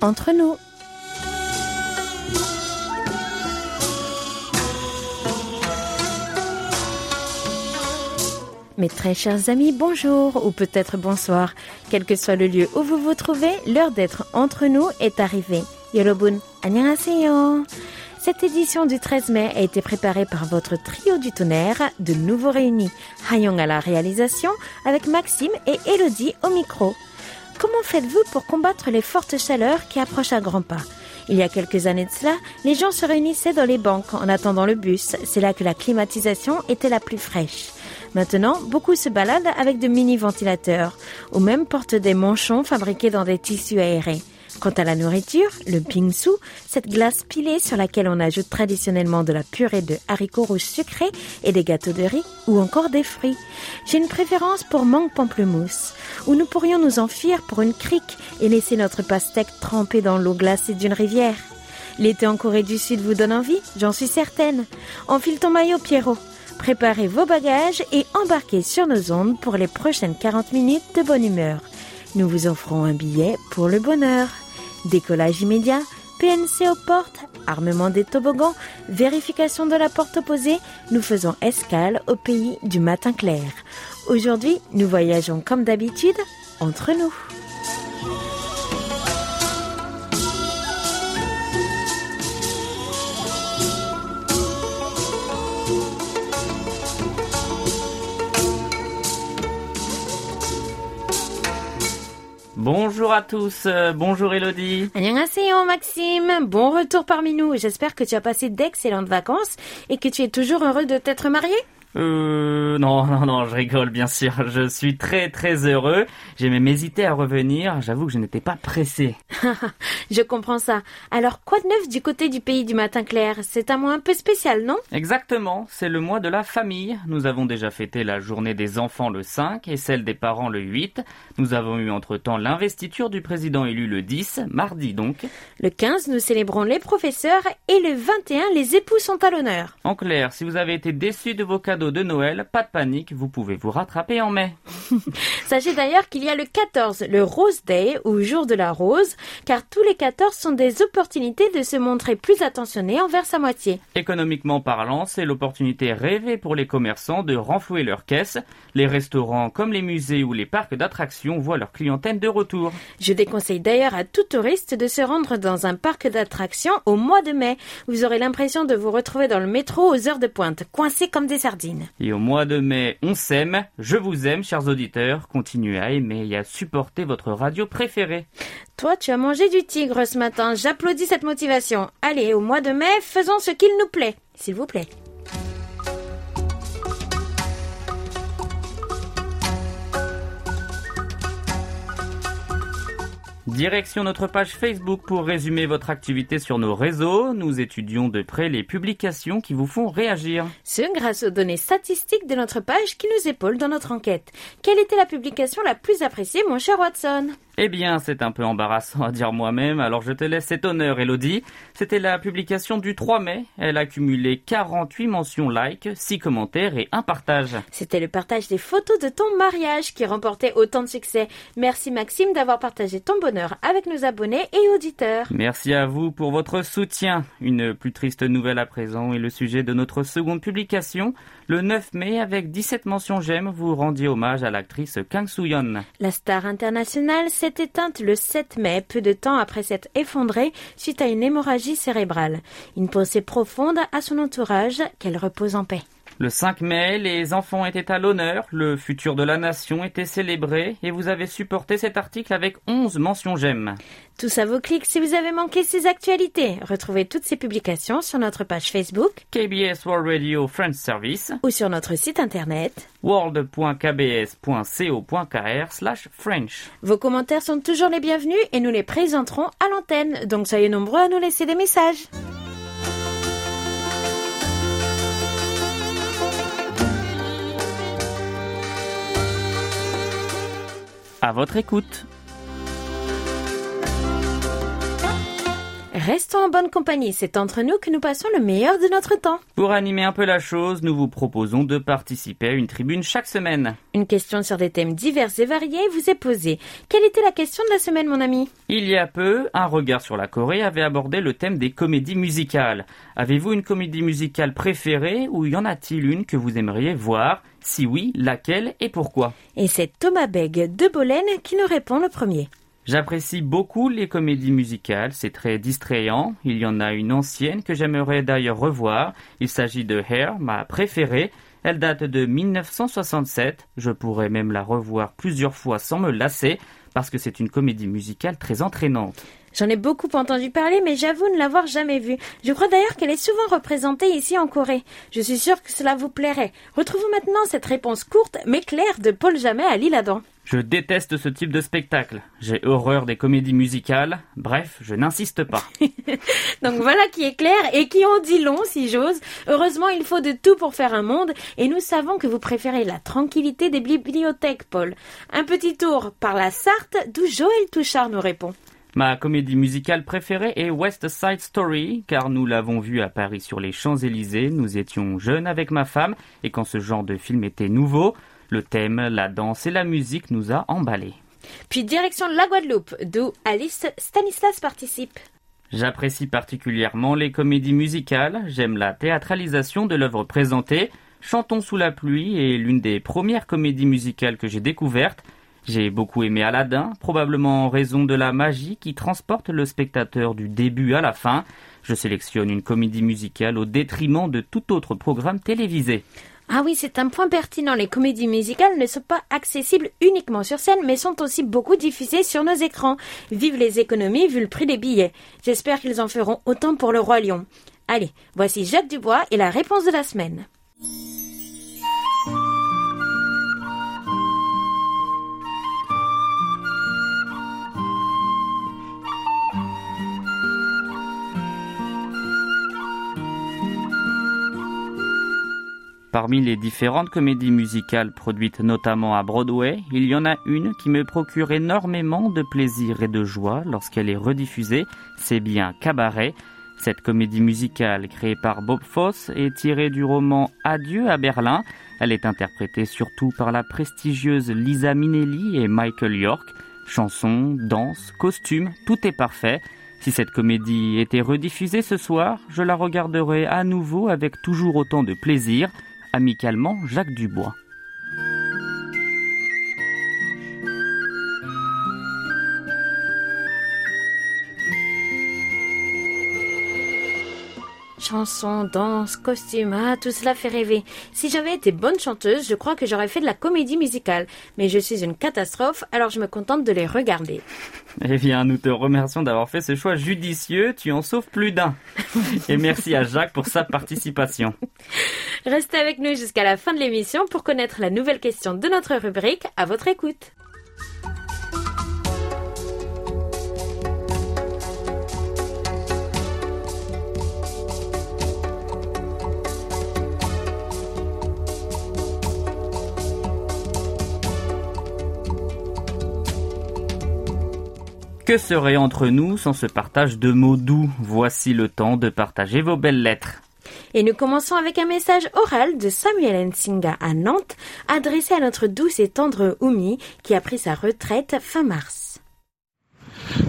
entre nous. Mes très chers amis, bonjour ou peut-être bonsoir. Quel que soit le lieu où vous vous trouvez, l'heure d'être entre nous est arrivée. Yorobun, annyeonghaseyo. Cette édition du 13 mai a été préparée par votre trio du tonnerre de nouveau réunis. Hayong à la réalisation avec Maxime et Elodie au micro. Comment faites-vous pour combattre les fortes chaleurs qui approchent à grands pas il y a quelques années de cela, les gens se réunissaient dans les banques en attendant le bus. C'est là que la climatisation était la plus fraîche. Maintenant, beaucoup se baladent avec de mini-ventilateurs ou même portent des manchons fabriqués dans des tissus aérés. Quant à la nourriture, le pingsu, cette glace pilée sur laquelle on ajoute traditionnellement de la purée de haricots rouges sucrés et des gâteaux de riz ou encore des fruits. J'ai une préférence pour mangue pamplemousse, où nous pourrions nous enfuir pour une crique et laisser notre pastèque trempée dans l'eau glacée d'une rivière. L'été en Corée du Sud vous donne envie, j'en suis certaine. Enfile ton maillot, Pierrot. Préparez vos bagages et embarquez sur nos ondes pour les prochaines 40 minutes de bonne humeur. Nous vous offrons un billet pour le bonheur. Décollage immédiat, PNC aux portes, armement des toboggans, vérification de la porte opposée, nous faisons escale au pays du matin clair. Aujourd'hui, nous voyageons comme d'habitude entre nous. Bonjour à tous, euh, bonjour Elodie. Annyeonghaseyo Maxime, bon retour parmi nous. J'espère que tu as passé d'excellentes vacances et que tu es toujours heureux de t'être marié. Euh, non, non, non, je rigole, bien sûr. Je suis très, très heureux. J'ai même hésité à revenir. J'avoue que je n'étais pas pressé. je comprends ça. Alors, quoi de neuf du côté du pays du matin clair? C'est un mois un peu spécial, non? Exactement. C'est le mois de la famille. Nous avons déjà fêté la journée des enfants le 5 et celle des parents le 8. Nous avons eu entre-temps l'investiture du président élu le 10, mardi donc. Le 15, nous célébrons les professeurs et le 21, les époux sont à l'honneur. En clair, si vous avez été déçus de vos cadeaux de Noël, pas de panique, vous pouvez vous rattraper en mai. Sachez d'ailleurs qu'il y a le 14, le Rose Day ou jour de la rose, car tous les 14 sont des opportunités de se montrer plus attentionné envers sa moitié. Économiquement parlant, c'est l'opportunité rêvée pour les commerçants de renflouer leurs caisses. Les restaurants comme les musées ou les parcs d'attractions voient leur clientèle de retour. Je déconseille d'ailleurs à tout touriste de se rendre dans un parc d'attractions au mois de mai. Vous aurez l'impression de vous retrouver dans le métro aux heures de pointe, coincé comme des sardines. Et au mois de mai, on s'aime. Je vous aime, chers auditeurs. Continuez à aimer et à supporter votre radio préférée. Toi, tu as mangé du tigre ce matin. J'applaudis cette motivation. Allez, au mois de mai, faisons ce qu'il nous plaît. S'il vous plaît. Direction notre page Facebook pour résumer votre activité sur nos réseaux. Nous étudions de près les publications qui vous font réagir. Ce grâce aux données statistiques de notre page qui nous épaule dans notre enquête. Quelle était la publication la plus appréciée, mon cher Watson? Eh bien, c'est un peu embarrassant à dire moi-même, alors je te laisse cet honneur, Elodie. C'était la publication du 3 mai. Elle a cumulé 48 mentions like, 6 commentaires et un partage. C'était le partage des photos de ton mariage qui remportait autant de succès. Merci Maxime d'avoir partagé ton bonheur avec nos abonnés et auditeurs. Merci à vous pour votre soutien. Une plus triste nouvelle à présent est le sujet de notre seconde publication. Le 9 mai, avec 17 mentions j'aime, vous rendiez hommage à l'actrice Kang Soo-yeon. La star internationale s'est éteinte le 7 mai, peu de temps après s'être effondrée suite à une hémorragie cérébrale. Une pensée profonde à son entourage, qu'elle repose en paix. Le 5 mai, les enfants étaient à l'honneur, le futur de la nation était célébré et vous avez supporté cet article avec 11 mentions j'aime. Tout ça vos clics si vous avez manqué ces actualités. Retrouvez toutes ces publications sur notre page Facebook KBS World Radio French Service ou sur notre site internet world.kbs.co.kr slash French. Vos commentaires sont toujours les bienvenus et nous les présenterons à l'antenne, donc soyez nombreux à nous laisser des messages. À votre écoute. Restons en bonne compagnie, c'est entre nous que nous passons le meilleur de notre temps. Pour animer un peu la chose, nous vous proposons de participer à une tribune chaque semaine. Une question sur des thèmes divers et variés vous est posée. Quelle était la question de la semaine, mon ami? Il y a peu, un regard sur la Corée avait abordé le thème des comédies musicales. Avez-vous une comédie musicale préférée ou y en a-t-il une que vous aimeriez voir? Si oui, laquelle et pourquoi? Et c'est Thomas Beg de Bolène qui nous répond le premier. J'apprécie beaucoup les comédies musicales, c'est très distrayant. Il y en a une ancienne que j'aimerais d'ailleurs revoir. Il s'agit de Hair, ma préférée. Elle date de 1967. Je pourrais même la revoir plusieurs fois sans me lasser parce que c'est une comédie musicale très entraînante. J'en ai beaucoup entendu parler, mais j'avoue ne l'avoir jamais vue. Je crois d'ailleurs qu'elle est souvent représentée ici en Corée. Je suis sûre que cela vous plairait. Retrouvons maintenant cette réponse courte mais claire de Paul Jamais à l'île Adam. Je déteste ce type de spectacle. J'ai horreur des comédies musicales. Bref, je n'insiste pas. Donc voilà qui est clair et qui en dit long, si j'ose. Heureusement, il faut de tout pour faire un monde et nous savons que vous préférez la tranquillité des bibliothèques, Paul. Un petit tour par la Sarthe, d'où Joël Touchard nous répond. Ma comédie musicale préférée est West Side Story, car nous l'avons vue à Paris sur les Champs-Élysées. Nous étions jeunes avec ma femme, et quand ce genre de film était nouveau, le thème, la danse et la musique nous a emballés. Puis direction la Guadeloupe, d'où Alice Stanislas participe. J'apprécie particulièrement les comédies musicales, j'aime la théâtralisation de l'œuvre présentée. Chantons sous la pluie est l'une des premières comédies musicales que j'ai découvertes. J'ai beaucoup aimé Aladdin, probablement en raison de la magie qui transporte le spectateur du début à la fin. Je sélectionne une comédie musicale au détriment de tout autre programme télévisé. Ah oui, c'est un point pertinent. Les comédies musicales ne sont pas accessibles uniquement sur scène, mais sont aussi beaucoup diffusées sur nos écrans. Vive les économies vu le prix des billets. J'espère qu'ils en feront autant pour le Roi Lion. Allez, voici Jacques Dubois et la réponse de la semaine. Parmi les différentes comédies musicales produites notamment à Broadway, il y en a une qui me procure énormément de plaisir et de joie lorsqu'elle est rediffusée, c'est bien Cabaret. Cette comédie musicale créée par Bob Fosse est tirée du roman Adieu à Berlin. Elle est interprétée surtout par la prestigieuse Lisa Minnelli et Michael York. Chansons, danse, costumes, tout est parfait. Si cette comédie était rediffusée ce soir, je la regarderais à nouveau avec toujours autant de plaisir. Amicalement, Jacques Dubois. Chansons, danse, costumes, ah, tout cela fait rêver. Si j'avais été bonne chanteuse, je crois que j'aurais fait de la comédie musicale. Mais je suis une catastrophe, alors je me contente de les regarder. Eh bien, nous te remercions d'avoir fait ce choix judicieux. Tu en sauves plus d'un. Et merci à Jacques pour sa participation. Restez avec nous jusqu'à la fin de l'émission pour connaître la nouvelle question de notre rubrique. À votre écoute. Que serait entre nous sans ce partage de mots doux? Voici le temps de partager vos belles lettres. Et nous commençons avec un message oral de Samuel Nsinga à Nantes, adressé à notre douce et tendre Oumi, qui a pris sa retraite fin mars.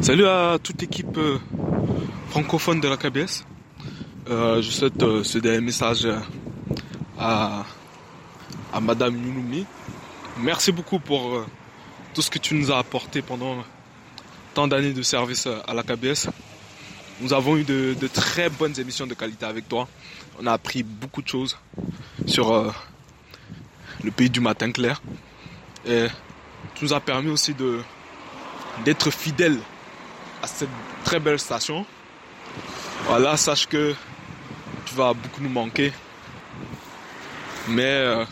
Salut à toute l'équipe euh, francophone de la KBS. Euh, je souhaite euh, ce dernier message à, à Madame Yunoumi. Merci beaucoup pour tout ce que tu nous as apporté pendant tant d'années de service à la KBS. Nous avons eu de, très bonnes émissions de qualité avec toi. On a appris beaucoup de choses sur euh, le pays du matin clair. Et tu nous as permis aussi d'être fidèle à cette très belle station. Voilà, sache que tu vas beaucoup nous manquer. Mais euh,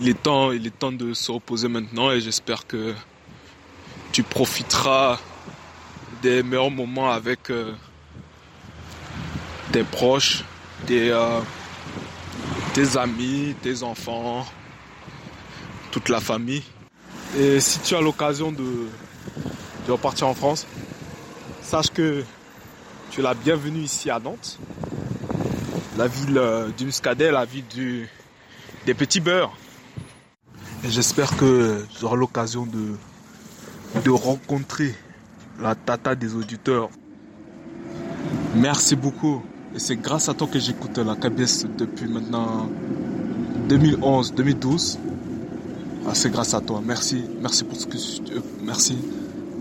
il est temps, il est temps de se reposer maintenant et j'espère que tu profiteras des meilleurs moments avec euh, tes proches, euh, tes, amis, tes enfants, toute la famille. Et si tu as l'occasion de, repartir en France, sache que tu es la bienvenue ici à Nantes, la ville euh, du Muscadet, la ville des petits beurres. Et j'espère que j'aurai l'occasion de, de rencontrer la tata des auditeurs. Merci beaucoup. Et c'est grâce à toi que j'écoute la KBS depuis maintenant 2011, 2012. Ah, c'est grâce à toi. Merci, merci pour tu, merci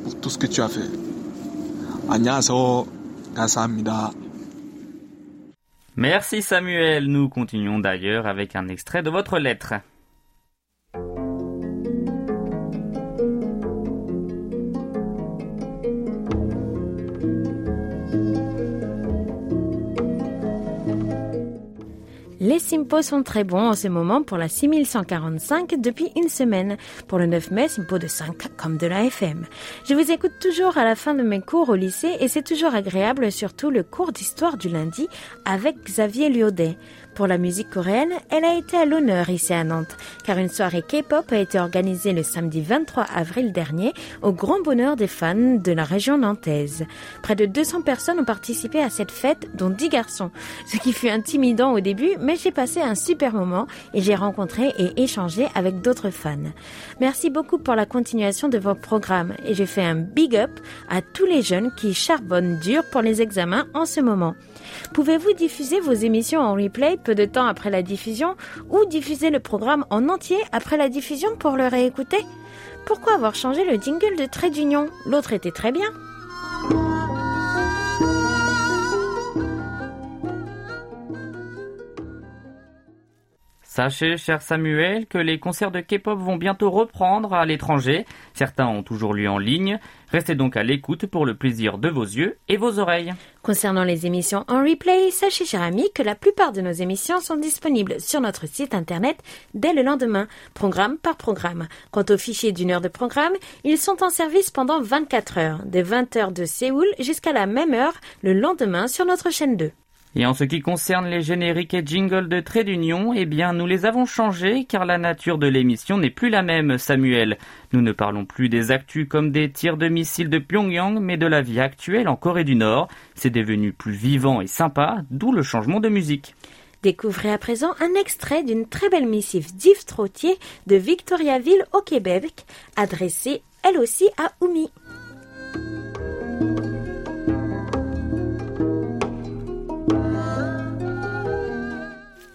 pour tout ce que tu as fait. Merci Samuel. Nous continuons d'ailleurs avec un extrait de votre lettre. Les Simpos sont très bons en ce moment pour la 6145 depuis une semaine. Pour le 9 mai, Simpo de 5 comme de la FM. Je vous écoute toujours à la fin de mes cours au lycée et c'est toujours agréable, surtout le cours d'histoire du lundi avec Xavier Lyodet. Pour la musique coréenne, elle a été à l'honneur ici à Nantes, car une soirée K-pop a été organisée le samedi 23 avril dernier au grand bonheur des fans de la région nantaise. Près de 200 personnes ont participé à cette fête, dont 10 garçons, ce qui fut intimidant au début, mais j'ai passé un super moment et j'ai rencontré et échangé avec d'autres fans. Merci beaucoup pour la continuation de vos programmes et je fais un big up à tous les jeunes qui charbonnent dur pour les examens en ce moment. Pouvez-vous diffuser vos émissions en replay de temps après la diffusion ou diffuser le programme en entier après la diffusion pour le réécouter Pourquoi avoir changé le jingle de Trait d'Union? L'autre était très bien. Sachez, cher Samuel, que les concerts de K-pop vont bientôt reprendre à l'étranger. Certains ont toujours lieu en ligne. Restez donc à l'écoute pour le plaisir de vos yeux et vos oreilles. Concernant les émissions en replay, sachez, cher ami, que la plupart de nos émissions sont disponibles sur notre site internet dès le lendemain, programme par programme. Quant aux fichiers d'une heure de programme, ils sont en service pendant 24 heures, de 20 heures de Séoul jusqu'à la même heure le lendemain sur notre chaîne 2. Et en ce qui concerne les génériques et jingles de Trait d'Union, eh bien, nous les avons changés car la nature de l'émission n'est plus la même, Samuel. Nous ne parlons plus des actus comme des tirs de missiles de Pyongyang, mais de la vie actuelle en Corée du Nord. C'est devenu plus vivant et sympa, d'où le changement de musique. Découvrez à présent un extrait d'une très belle missive d'Yves Trottier de Victoriaville au Québec, adressée elle aussi à Oumi.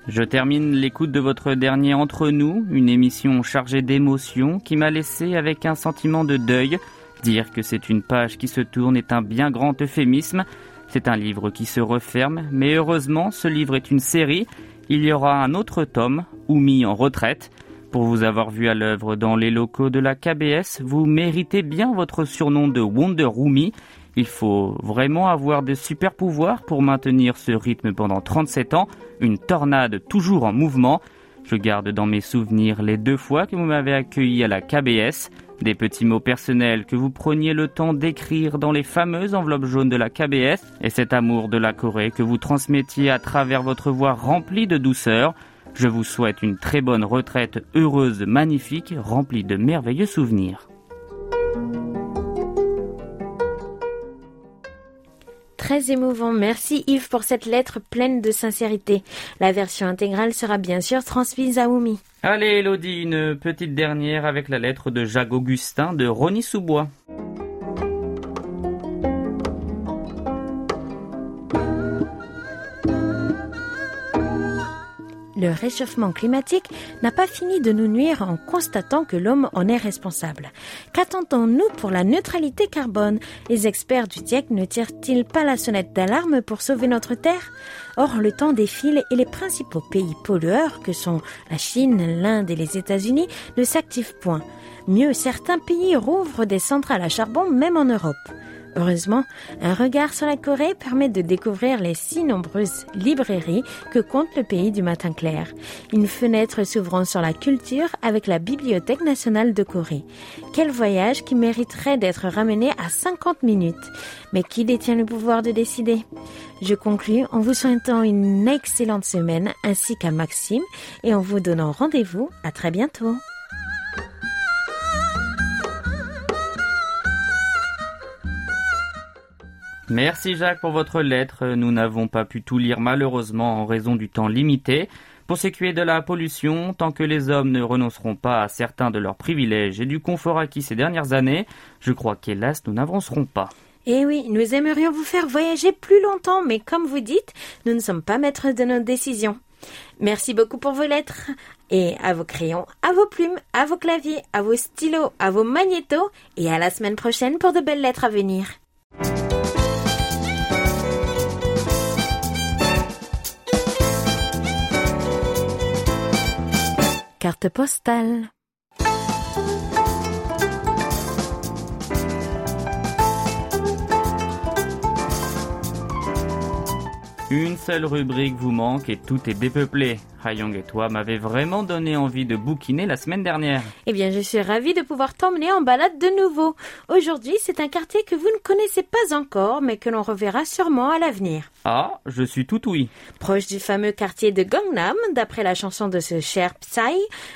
Je termine l'écoute de votre dernier Entre nous, une émission chargée d'émotions qui m'a laissé avec un sentiment de deuil. Dire que c'est une page qui se tourne est un bien grand euphémisme. C'est un livre qui se referme, mais heureusement, ce livre est une série. Il y aura un autre tome, Oumi en retraite. Pour vous avoir vu à l'œuvre dans les locaux de la KBS, vous méritez bien votre surnom de Wonder Oumi. Il faut vraiment avoir de super pouvoirs pour maintenir ce rythme pendant 37 ans, une tornade toujours en mouvement. Je garde dans mes souvenirs les deux fois que vous m'avez accueilli à la KBS, des petits mots personnels que vous preniez le temps d'écrire dans les fameuses enveloppes jaunes de la KBS, et cet amour de la Corée que vous transmettiez à travers votre voix remplie de douceur. Je vous souhaite une très bonne retraite heureuse, magnifique, remplie de merveilleux souvenirs. Très émouvant. Merci Yves pour cette lettre pleine de sincérité. La version intégrale sera bien sûr transmise à Oumi. Allez Elodie, une petite dernière avec la lettre de Jacques Augustin de Rony Soubois. Le réchauffement climatique n'a pas fini de nous nuire en constatant que l'homme en est responsable. Qu'attendons-nous pour la neutralité carbone? Les experts du TIEC ne tirent-ils pas la sonnette d'alarme pour sauver notre Terre? Or, le temps défile et les principaux pays pollueurs, que sont la Chine, l'Inde et les États-Unis, ne s'activent point. Mieux, certains pays rouvrent des centrales à charbon même en Europe. Heureusement, un regard sur la Corée permet de découvrir les si nombreuses librairies que compte le pays du matin clair. Une fenêtre s'ouvrant sur la culture avec la Bibliothèque nationale de Corée. Quel voyage qui mériterait d'être ramené à 50 minutes. Mais qui détient le pouvoir de décider? Je conclus en vous souhaitant une excellente semaine ainsi qu'à Maxime et en vous donnant rendez-vous à très bientôt. Merci Jacques pour votre lettre. Nous n'avons pas pu tout lire malheureusement en raison du temps limité. Pour est de la pollution, tant que les hommes ne renonceront pas à certains de leurs privilèges et du confort acquis ces dernières années, je crois qu'hélas nous n'avancerons pas. Eh oui, nous aimerions vous faire voyager plus longtemps, mais comme vous dites, nous ne sommes pas maîtres de nos décisions. Merci beaucoup pour vos lettres et à vos crayons, à vos plumes, à vos claviers, à vos stylos, à vos magnétos et à la semaine prochaine pour de belles lettres à venir. Carte postale. Une seule rubrique vous manque et tout est dépeuplé. Hayong et toi m'avez vraiment donné envie de bouquiner la semaine dernière. Eh bien, je suis ravie de pouvoir t'emmener en balade de nouveau. Aujourd'hui, c'est un quartier que vous ne connaissez pas encore, mais que l'on reverra sûrement à l'avenir. Ah, je suis tout oui. Proche du fameux quartier de Gangnam, d'après la chanson de ce cher Psy,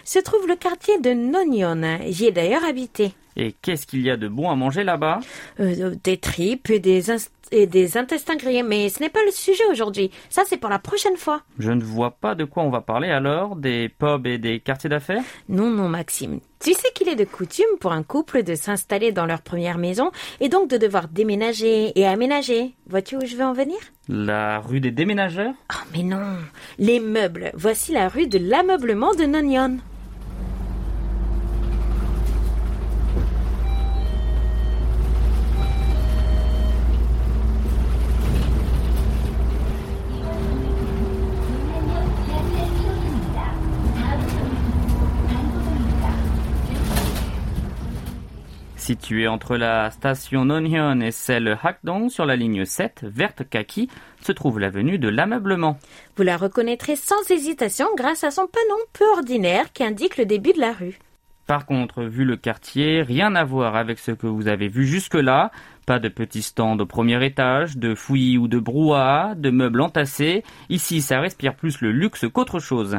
se trouve le quartier de Nonyon. J'y ai d'ailleurs habité. Et qu'est-ce qu'il y a de bon à manger là-bas? Euh, des tripes et des, et des intestins grillés, mais ce n'est pas le sujet aujourd'hui. Ça, c'est pour la prochaine fois. Je ne vois pas de quoi on va parler alors, des pubs et des quartiers d'affaires? Non, non, Maxime. Tu sais qu'il est de coutume pour un couple de s'installer dans leur première maison et donc de devoir déménager et aménager. Vois-tu où je veux en venir? La rue des déménageurs? Oh, mais non Les meubles. Voici la rue de l'ameublement de Nonyon. Située entre la station Nonhyun et celle Hakdong sur la ligne 7, verte kaki, se trouve l'avenue de l'ameublement. Vous la reconnaîtrez sans hésitation grâce à son panneau peu ordinaire qui indique le début de la rue. Par contre, vu le quartier, rien à voir avec ce que vous avez vu jusque-là. Pas de petits stands au premier étage, de fouillis ou de brouhaha, de meubles entassés. Ici, ça respire plus le luxe qu'autre chose.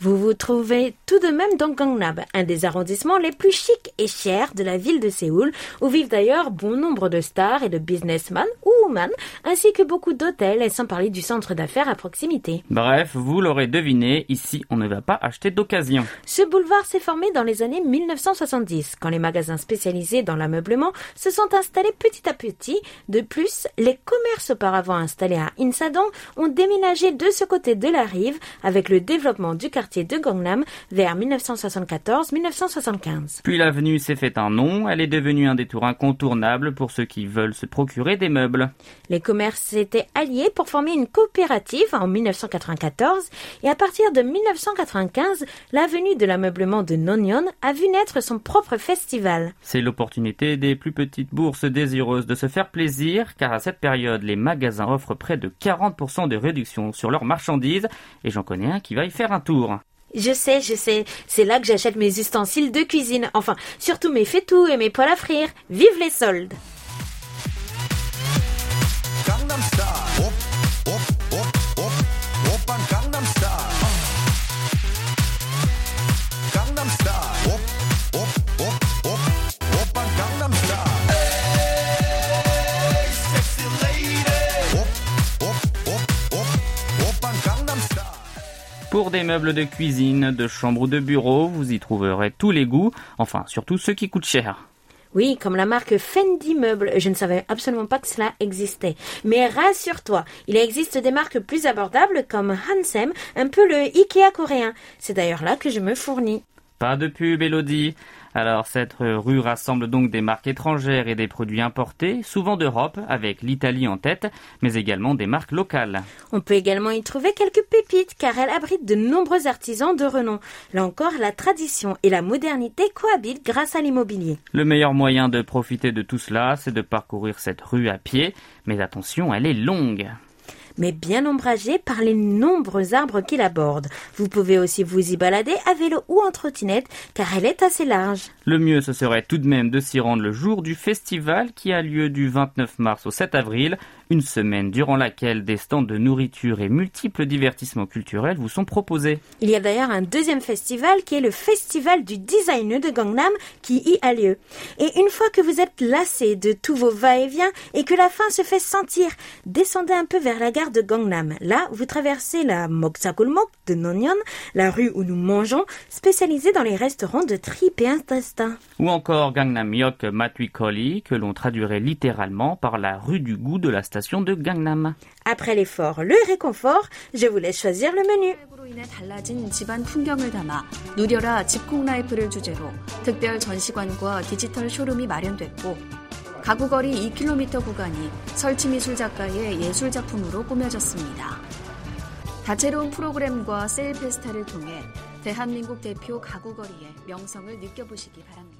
Vous vous trouvez tout de même dans Gangnam, un des arrondissements les plus chics et chers de la ville de Séoul, où vivent d'ailleurs bon nombre de stars et de businessmen ou women, ainsi que beaucoup d'hôtels et sans parler du centre d'affaires à proximité. Bref, vous l'aurez deviné, ici on ne va pas acheter d'occasion. Ce boulevard s'est formé dans les années 1970, quand les magasins spécialisés dans l'ameublement se sont installés petit à petit. De plus, les commerces auparavant installés à Insadong ont déménagé de ce côté de la rive avec le développement du quartier de Gangnam vers 1974-1975. Puis l'avenue s'est fait un nom, elle est devenue un détour incontournable pour ceux qui veulent se procurer des meubles. Les commerces s'étaient alliés pour former une coopérative en 1994 et à partir de 1995, l'avenue de l'ameublement de Nonyon a vu naître son propre festival. C'est l'opportunité des plus petites bourses désireuses de se faire plaisir, car à cette période, les magasins offrent près de 40% de réduction sur leurs marchandises, et j'en connais un qui va y faire un tour. Je sais, je sais, c'est là que j'achète mes ustensiles de cuisine, enfin, surtout mes fétous et mes poêles à frire. Vive les soldes Pour des meubles de cuisine, de chambre ou de bureau, vous y trouverez tous les goûts, enfin surtout ceux qui coûtent cher. Oui, comme la marque Fendi Meubles, je ne savais absolument pas que cela existait. Mais rassure-toi, il existe des marques plus abordables comme Hansem, un peu le Ikea coréen. C'est d'ailleurs là que je me fournis. Pas de pub, Elodie. Alors cette rue rassemble donc des marques étrangères et des produits importés, souvent d'Europe, avec l'Italie en tête, mais également des marques locales. On peut également y trouver quelques pépites car elle abrite de nombreux artisans de renom. Là encore, la tradition et la modernité cohabitent grâce à l'immobilier. Le meilleur moyen de profiter de tout cela, c'est de parcourir cette rue à pied, mais attention, elle est longue. Mais bien ombragée par les nombreux arbres qui la bordent. Vous pouvez aussi vous y balader à vélo ou en trottinette car elle est assez large. Le mieux, ce serait tout de même de s'y rendre le jour du festival qui a lieu du 29 mars au 7 avril, Une semaine durant laquelle des stands de nourriture et multiples divertissements culturels vous sont proposés. Il y a d'ailleurs un deuxième festival qui est le festival du design de Gangnam qui y a lieu. Et une fois que vous êtes lassé de tous vos va-et-vient et que la faim se fait sentir, descendez un peu vers la gare de Gangnam. Là, vous traversez la Moksakulmok de Nonyeon, la rue où nous mangeons, spécialisée dans les restaurants de tripes et intestins. Ou encore Gangnam-yok Matwikoli, que l'on traduirait littéralement par la rue du goût de la station de Gangnam. Après l'effort, le réconfort, je vous laisse choisir le menu. 인해 달라진 집안 풍경을 담아 누려라 집콕 라이프를 주제로 특별 전시관과 디지털 쇼룸이 마련됐고 가구거리 2km 구간이 설치미술 작가의 예술 작품으로 꾸며졌습니다. 다채로운 프로그램과 세일 페스타를 통해 대한민국 대표 가구거리의 명성을 느껴보시기 바랍니다.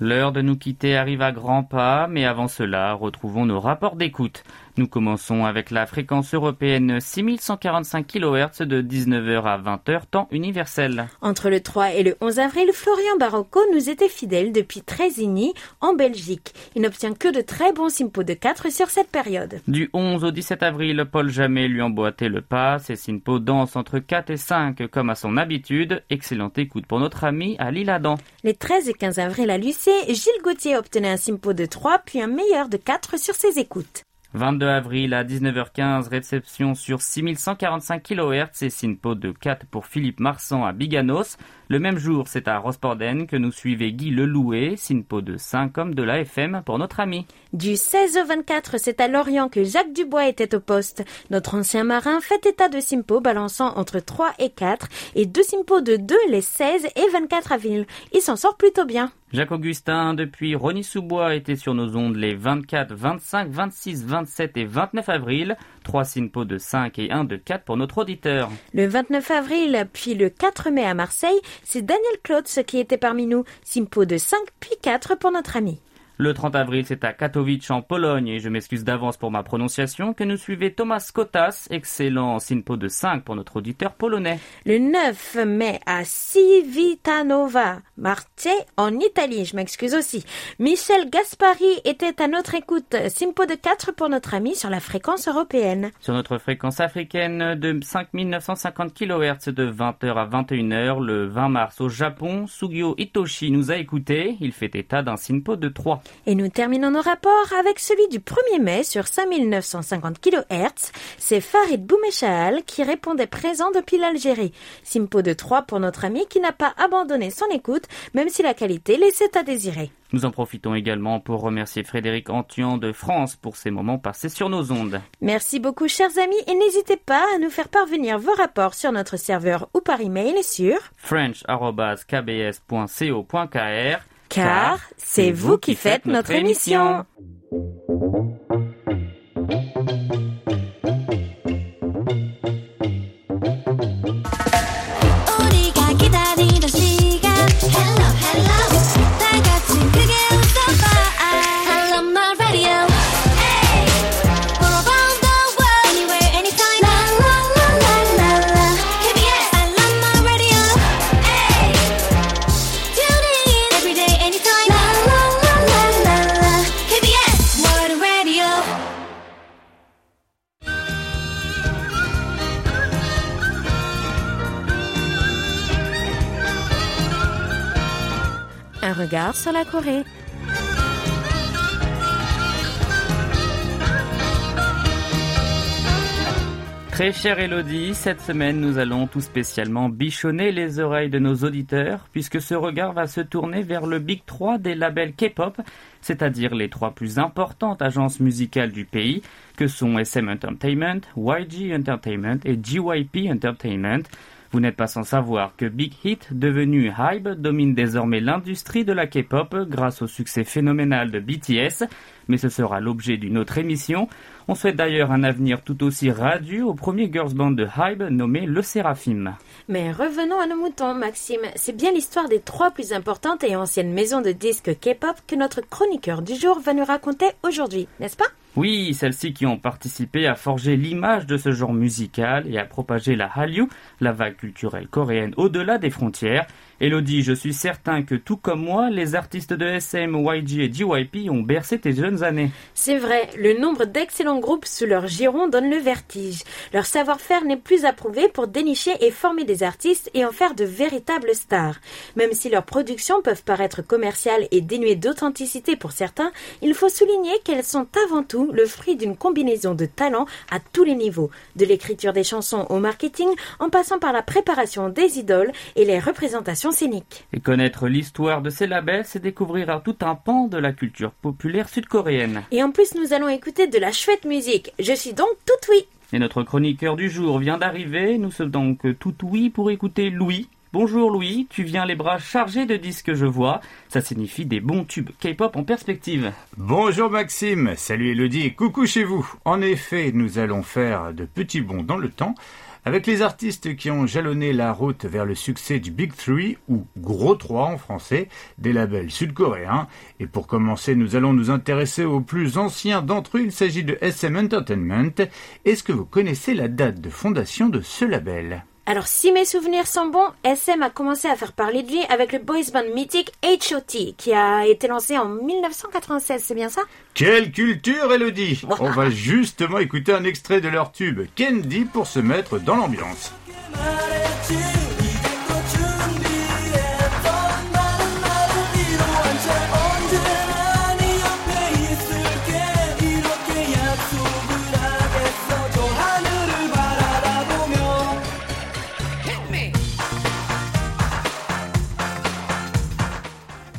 L'heure de nous quitter arrive à grands pas, mais avant cela, retrouvons nos rapports d'écoute. Nous commençons avec la fréquence européenne 6145 kHz de 19h à 20h, temps universel. Entre le 3 et le 11 avril, Florian Barocco nous était fidèle depuis Trésigny, en Belgique. Il n'obtient que de très bons simpos de 4 sur cette période. Du 11 au 17 avril, Paul Jamet lui emboîtait le pas. Ses Sinpo dansent entre 4 et 5 comme à son habitude. Excellente écoute pour notre ami Ali Ladan. Les 13 et 15 avril à Lucier, Gilles Gauthier obtenait un simpo de 3 puis un meilleur de 4 sur ses écoutes. 22 avril à 19h15, réception sur 6145 kHz et Sinpo de 4 pour Philippe Marsan à Biganos. Le même jour, c'est à Rosporden que nous suivait Guy Lelouet, Sinpo de 5 comme de la FM pour notre ami. Du 16 au 24, c'est à Lorient que Jacques Dubois était au poste. Notre ancien marin fait état de simpo balançant entre 3 et 4 et deux simpos de 2 les 16 et 24 avril. Il s'en sort plutôt bien. Jacques Augustin, depuis Rony-sous-Bois, était sur nos ondes les 24, 25, 26, 27 et 29 avril. Trois Sinpo de 5 et 1 de 4 pour notre auditeur. Le 29 avril, puis le 4 mai à Marseille, c'est Daniel Klotz qui était parmi nous. Simpo de 5 puis 4 pour notre ami. Le 30 avril, c'est à Katowice en Pologne, et je m'excuse d'avance pour ma prononciation, que nous suivait Thomas Kotas, excellent Sinpo de 5 pour notre auditeur polonais. Le 9 mai à Civitanova, Marte, en Italie, je m'excuse aussi. Michel Gaspari était à notre écoute. Simpo de 4 pour notre ami sur la fréquence européenne. Sur notre fréquence africaine de 5950 kHz de 20h à 21h, le 20 mars au Japon, Sugio Itoshi nous a écoutés. Il fait état d'un Sinpo de 3. Et nous terminons nos rapports avec celui du 1er mai sur 5950 kHz. C'est Farid Boumechal qui répondait présent depuis l'Algérie. Simpo de 3 pour notre ami qui n'a pas abandonné son écoute, même si la qualité laissait à désirer. Nous en profitons également pour remercier Frédéric Antian de France pour ces moments passés sur nos ondes. Merci beaucoup chers amis et n'hésitez pas à nous faire parvenir vos rapports sur notre serveur ou par email sur french.kbs.co.kr car c'est vous qui faites notre émission. Sur la Corée. Très chère Elodie, cette semaine nous allons tout spécialement bichonner les oreilles de nos auditeurs puisque ce regard va se tourner vers le Big 3 des labels K-pop, c'est-à-dire les trois plus importantes agences musicales du pays que sont SM Entertainment, YG Entertainment et GYP Entertainment. Vous n'êtes pas sans savoir que Big Hit, devenu Hybe, domine désormais l'industrie de la K-pop grâce au succès phénoménal de BTS, mais ce sera l'objet d'une autre émission. On souhaite d'ailleurs un avenir tout aussi radieux au premier girls band de Hybe nommé Le Séraphim. Mais revenons à nos moutons, Maxime. C'est bien l'histoire des trois plus importantes et anciennes maisons de disques K-pop que notre chroniqueur du jour va nous raconter aujourd'hui, n'est-ce pas? Oui, celles-ci qui ont participé à forger l'image de ce genre musical et à propager la Hallyu, la vague culturelle coréenne au-delà des frontières. Elodie, je suis certain que tout comme moi, les artistes de SM, YG et JYP ont bercé tes jeunes années. C'est vrai, le nombre d'excellents groupes sous leur giron donne le vertige. Leur savoir-faire n'est plus approuvé pour dénicher et former des artistes et en faire de véritables stars. Même si leurs productions peuvent paraître commerciales et dénuées d'authenticité pour certains, il faut souligner qu'elles sont avant tout le fruit d'une combinaison de talents à tous les niveaux, de l'écriture des chansons au marketing, en passant par la préparation des idoles et les représentations scéniques. Et connaître l'histoire de ces labels, c'est découvrir tout un pan de la culture populaire sud-coréenne. Et en plus, nous allons écouter de la chouette musique. Je suis donc toute oui. Et notre chroniqueur du jour vient d'arriver. Nous sommes donc tout oui pour écouter Louis. Bonjour Louis, tu viens les bras chargés de disques je vois. Ça signifie des bons tubes K-pop en perspective. Bonjour Maxime, salut Elodie coucou chez vous. En effet, nous allons faire de petits bonds dans le temps avec les artistes qui ont jalonné la route vers le succès du Big Three ou Gros 3 en français, des labels sud-coréens. Et pour commencer, nous allons nous intéresser aux plus anciens d'entre eux. Il s'agit de SM Entertainment. Est-ce que vous connaissez la date de fondation de ce label? Alors, si mes souvenirs sont bons, SM a commencé à faire parler de lui avec le boys band mythique H.O.T. qui a été lancé en 1996, c'est bien ça? Quelle culture, Elodie On va justement écouter un extrait de leur tube Candy pour se mettre dans l'ambiance.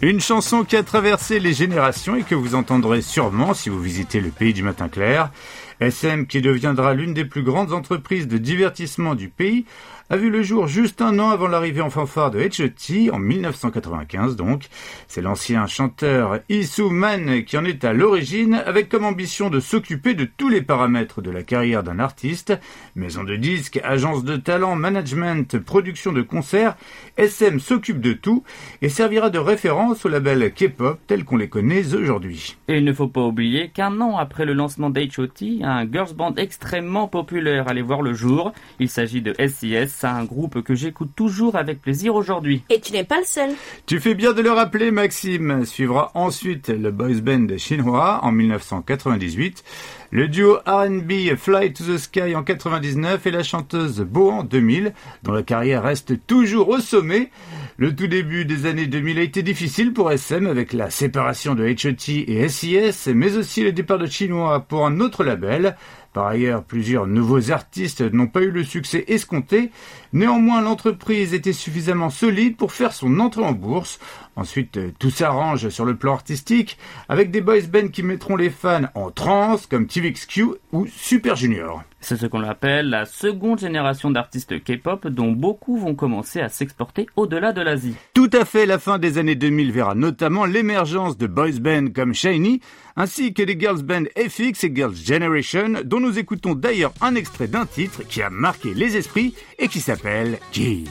Une chanson qui a traversé les générations et que vous entendrez sûrement si vous visitez le pays du matin clair. SM, qui deviendra l'une des plus grandes entreprises de divertissement du pays, a vu le jour juste un an avant l'arrivée en fanfare de H.O.T. en 1995 donc. C'est l'ancien chanteur Issou Man qui en est à l'origine avec comme ambition de s'occuper de tous les paramètres de la carrière d'un artiste. Maison de disques, agence de talent, management, production de concerts, SM s'occupe de tout et servira de référence au label K-pop tel qu'on les connaît aujourd'hui. Et il ne faut pas oublier qu'un an après le lancement d'H.O.T., un girls band extrêmement populaire allait voir le jour. Il s'agit de SIS, un groupe que j'écoute toujours avec plaisir aujourd'hui. Et tu n'es pas le seul. Tu fais bien de le rappeler, Maxime. Suivra ensuite le boys band chinois en 1998, le duo R&B Fly to the Sky en 99 et la chanteuse Bo en 2000, dont la carrière reste toujours au sommet. Le tout début des années 2000 a été difficile pour SM avec la séparation de H.O.T. et SIS, mais aussi le départ de Chinois pour un autre label. Par ailleurs, plusieurs nouveaux artistes n'ont pas eu le succès escompté. Néanmoins, l'entreprise était suffisamment solide pour faire son entrée en bourse. Ensuite, euh, tout s'arrange sur le plan artistique avec des boys bands qui mettront les fans en transe comme TVXQ ou Super Junior. C'est ce qu'on appelle la seconde génération d'artistes K-pop dont beaucoup vont commencer à s'exporter au-delà de l'Asie. Tout à fait, la fin des années 2000 verra notamment l'émergence de boys bands comme Shiny, ainsi que des girls bands FX et Girls Generation, dont nous écoutons d'ailleurs un extrait d'un titre qui a marqué les esprits et qui s'appelle G.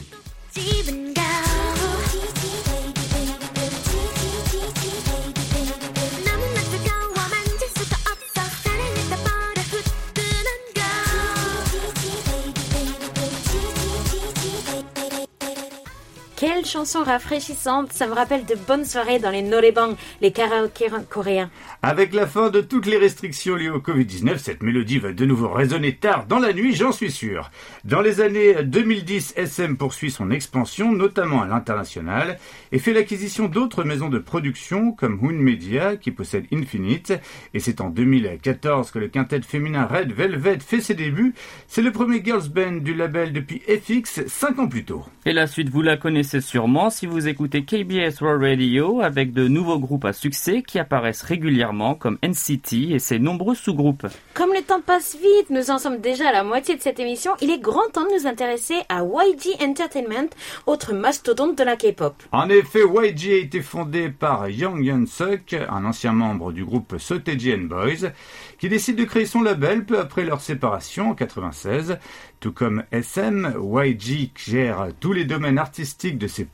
Quelle chanson rafraîchissante, ça me rappelle de bonnes soirées dans les norebang, les karaokés coréens. Avec la fin de toutes les restrictions liées au Covid-19, cette mélodie va de nouveau résonner tard dans la nuit, j'en suis sûr. Dans les années 2010, SM poursuit son expansion, notamment à l'international, et fait l'acquisition d'autres maisons de production comme Hoon Media, qui possède Infinite, et c'est en 2014 que le quintet féminin Red Velvet fait ses débuts. C'est le premier girls band du label depuis FX, 5 ans plus tôt. Et la suite, vous la connaissez sûrement si vous écoutez KBS World Radio avec de nouveaux groupes à succès qui apparaissent régulièrement comme NCT et ses nombreux sous-groupes. Comme le temps passe vite, nous en sommes déjà à la moitié de cette émission, il est grand temps de nous intéresser à YG Entertainment, autre mastodonte de la K-pop. En effet, YG a été fondé par Young Yun Suk, un ancien membre du groupe Sotejian Boys, qui décide de créer son label peu après leur séparation en 96. Tout comme SM, YG gère tous les domaines artistiques de ses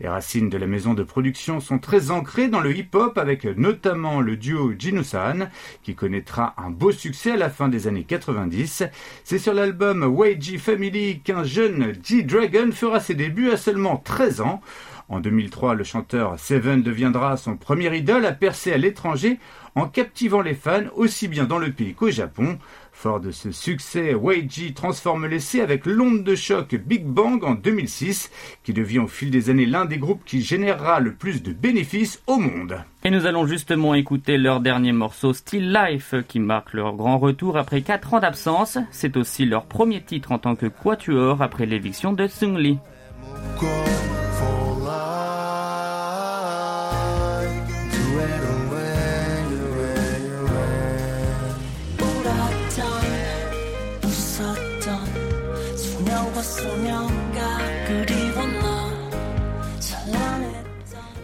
Les racines de la maison de production sont très ancrées dans le hip-hop avec notamment le duo Jinusan qui connaîtra un beau succès à la fin des années 90. C'est sur l'album YG Family qu'un jeune G-Dragon fera ses débuts à seulement 13 ans. En 2003, le chanteur Seven deviendra son premier idole à percer à l'étranger en captivant les fans aussi bien dans le pays qu'au Japon. Fort de ce succès, YG transforme l'essai avec l'onde de choc Big Bang en 2006, qui devient au fil des années l'un des groupes qui générera le plus de bénéfices au monde. Et nous allons justement écouter leur dernier morceau Still Life qui marque leur grand retour après 4 ans d'absence. C'est aussi leur premier titre en tant que quatuor après l'éviction de Sung Lee.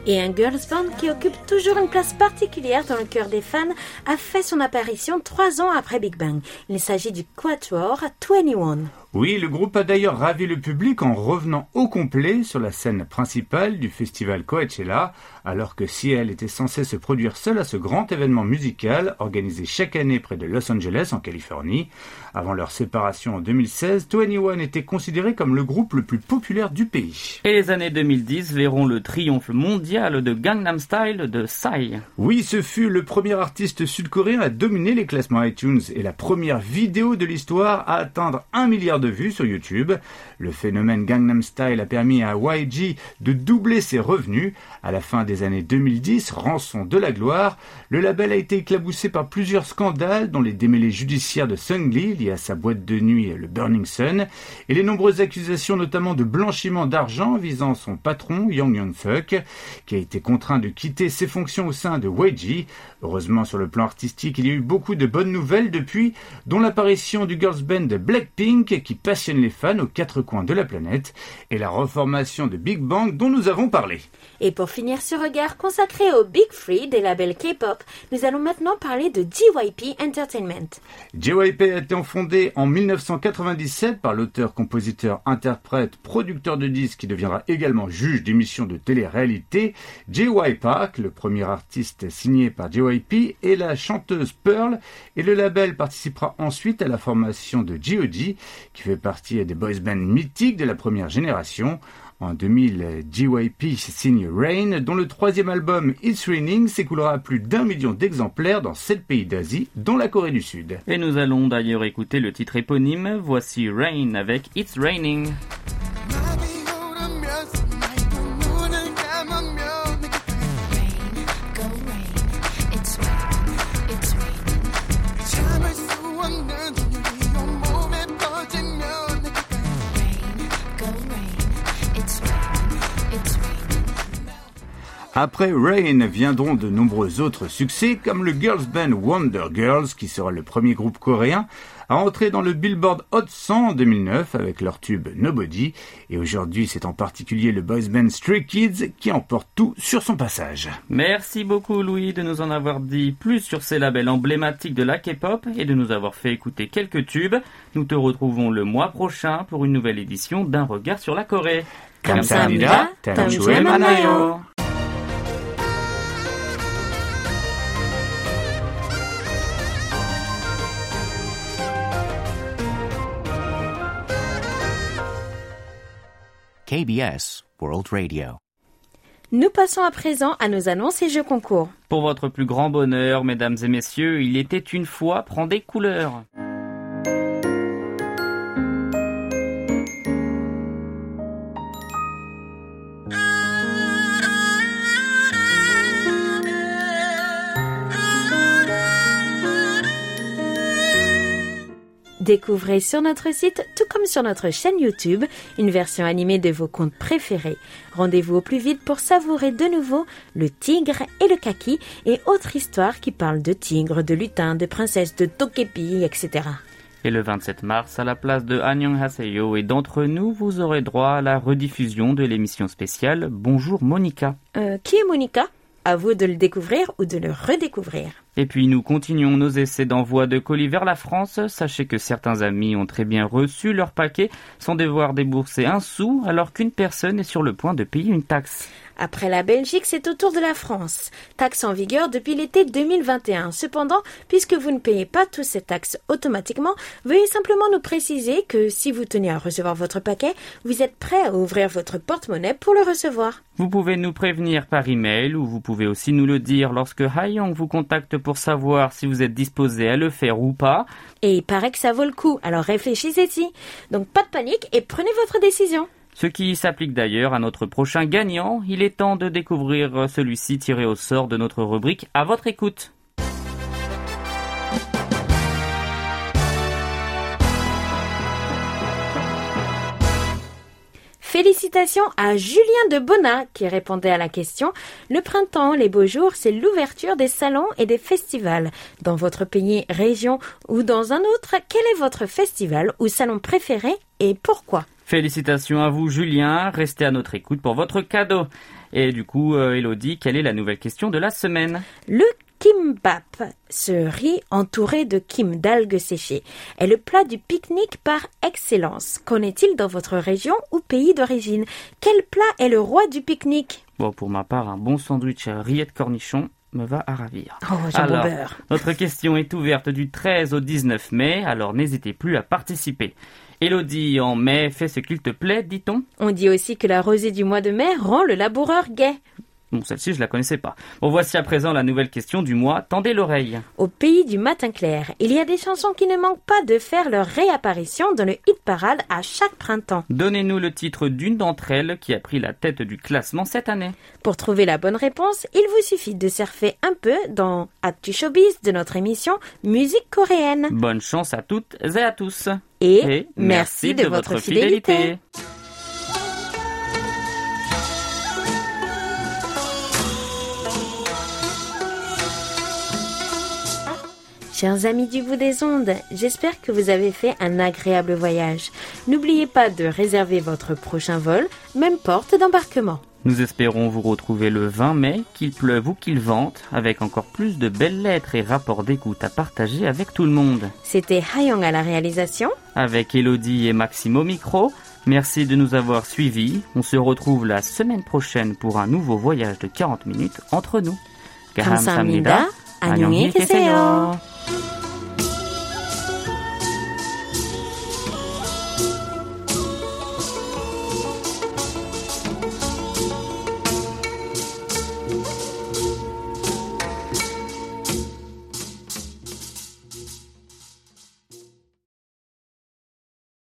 Et un girls band qui occupe toujours une place particulière dans le cœur des fans a fait son apparition trois ans après Big Bang. Il s'agit du Quatuor 21. Oui, le groupe a d'ailleurs ravi le public en revenant au complet sur la scène principale du festival Coachella, alors que Ciel était censé se produire seul à ce grand événement musical organisé chaque année près de Los Angeles en Californie. Avant leur séparation en 2016, 21 était considéré comme le groupe le plus populaire du pays. Et les années 2010 verront le triomphe mondial de Gangnam Style de Psy. Oui, ce fut le premier artiste sud-coréen à dominer les classements iTunes et la première vidéo de l'histoire à atteindre un milliard de vues sur YouTube. Le phénomène Gangnam Style a permis à YG de doubler ses revenus. À la fin des années 2010, rançon de la gloire, le label a été éclaboussé par plusieurs scandales dont les démêlés judiciaires de Sung Lee liés à sa boîte de nuit le Burning Sun et les nombreuses accusations notamment de blanchiment d'argent visant son patron Young Young Suk qui a été contraint de quitter ses fonctions au sein de YG. Heureusement sur le plan artistique, il y a eu beaucoup de bonnes nouvelles depuis, dont l'apparition du girls band Blackpink qui passionne les fans aux quatre coins de la planète et la reformation de Big Bang dont nous avons parlé. Et pour finir ce regard consacré au Big Free des labels K-pop, nous allons maintenant parler de JYP Entertainment. JYP a été fondé en 1997 par l'auteur, compositeur, interprète, producteur de disques qui deviendra également juge d'émissions de télé-réalité, JY Park, le premier artiste signé par JYP, et la chanteuse Pearl, et le label participera ensuite à la formation de G.O.D., qui fait partie des boys bands mythiques de la première génération. En 2000, JYP signe Rain, dont le troisième album It's Raining s'écoulera à plus d'un million d'exemplaires dans sept pays d'Asie, dont la Corée du Sud. Et nous allons d'ailleurs écouter le titre éponyme. Voici Rain avec It's Raining. Après Rain viendront de nombreux autres succès comme le girls band Wonder Girls qui sera le premier groupe coréen à entrer dans le Billboard Hot 100 en 2009 avec leur tube Nobody et aujourd'hui c'est en particulier le boys band Stray Kids qui emporte tout sur son passage. Merci beaucoup Louis de nous en avoir dit plus sur ces labels emblématiques de la K-pop et de nous avoir fait écouter quelques tubes. Nous te retrouvons le mois prochain pour une nouvelle édition d'un regard sur la Corée. 감사합니다. 다음 주에 만 KBS World Radio. Nous passons à présent à nos annonces et jeux concours. Pour votre plus grand bonheur, mesdames et messieurs, il était une fois prend des couleurs. Découvrez sur notre site, tout comme sur notre chaîne YouTube, une version animée de vos contes préférés. Rendez-vous au plus vite pour savourer de nouveau le tigre et le kaki et autres histoires qui parlent de tigres, de lutins, de princesses, de tokepi, etc. Et le 27 mars, à la place de Annyeong Haseyo et d'entre nous, vous aurez droit à la rediffusion de l'émission spéciale Bonjour Monica. Euh, qui est Monica? À vous de le découvrir ou de le redécouvrir. Et puis nous continuons nos essais d'envoi de colis vers la France. Sachez que certains amis ont très bien reçu leur paquet sans devoir débourser un sou alors qu'une personne est sur le point de payer une taxe. Après la Belgique, c'est au tour de la France. Taxe en vigueur depuis l'été 2021. Cependant, puisque vous ne payez pas tous ces taxes automatiquement, veuillez simplement nous préciser que si vous tenez à recevoir votre paquet, vous êtes prêt à ouvrir votre porte-monnaie pour le recevoir. Vous pouvez nous prévenir par email ou vous pouvez aussi nous le dire lorsque Hayong vous contacte pour savoir si vous êtes disposé à le faire ou pas. Et il paraît que ça vaut le coup, alors réfléchissez-y. Donc pas de panique et prenez votre décision. Ce qui s'applique d'ailleurs à notre prochain gagnant. Il est temps de découvrir celui-ci tiré au sort de notre rubrique à votre écoute. Félicitations à Julien de Bonnat qui répondait à la question Le printemps, les beaux jours, c'est l'ouverture des salons et des festivals. Dans votre pays, région ou dans un autre, quel est votre festival ou salon préféré et pourquoi? Félicitations à vous Julien, restez à notre écoute pour votre cadeau. Et du coup, euh, Elodie, quelle est la nouvelle question de la semaine? Le kimbap, ce riz entouré de kim d'algues séchées, est le plat du pique-nique par excellence. Connaît-il dans votre région ou pays d'origine? Quel plat est le roi du pique-nique? Bon, pour ma part, un bon sandwich à rillettes cornichons me va à ravir. Oh, Alors, beurre. Notre question est ouverte du 13 au 19 mai, alors n'hésitez plus à participer. Elodie, en mai, fais ce qu'il te plaît, dit-on On dit aussi que la rosée du mois de mai rend le laboureur gai. Bon, celle-ci, je la connaissais pas. Bon, voici à présent la nouvelle question du mois. Tendez l'oreille. Au pays du matin clair, il y a des chansons qui ne manquent pas de faire leur réapparition dans le hit parade à chaque printemps. Donnez-nous le titre d'une d'entre elles qui a pris la tête du classement cette année. Pour trouver la bonne réponse, il vous suffit de surfer un peu dans Actu Showbiz de notre émission Musique coréenne. Bonne chance à toutes et à tous. Et, merci de, votre fidélité. Chers amis du bout des ondes, j'espère que vous avez fait un agréable voyage. N'oubliez pas de réserver votre prochain vol, même porte d'embarquement. Nous espérons vous retrouver le 20 mai, qu'il pleuve ou qu'il vente, avec encore plus de belles lettres et rapports d'écoute à partager avec tout le monde. C'était Hayong à la réalisation. Avec Elodie et Maxime au micro, merci de nous avoir suivis. On se retrouve la semaine prochaine pour un nouveau voyage de 40 minutes entre nous. 감사합니다. 안녕히 계세요. Thank you.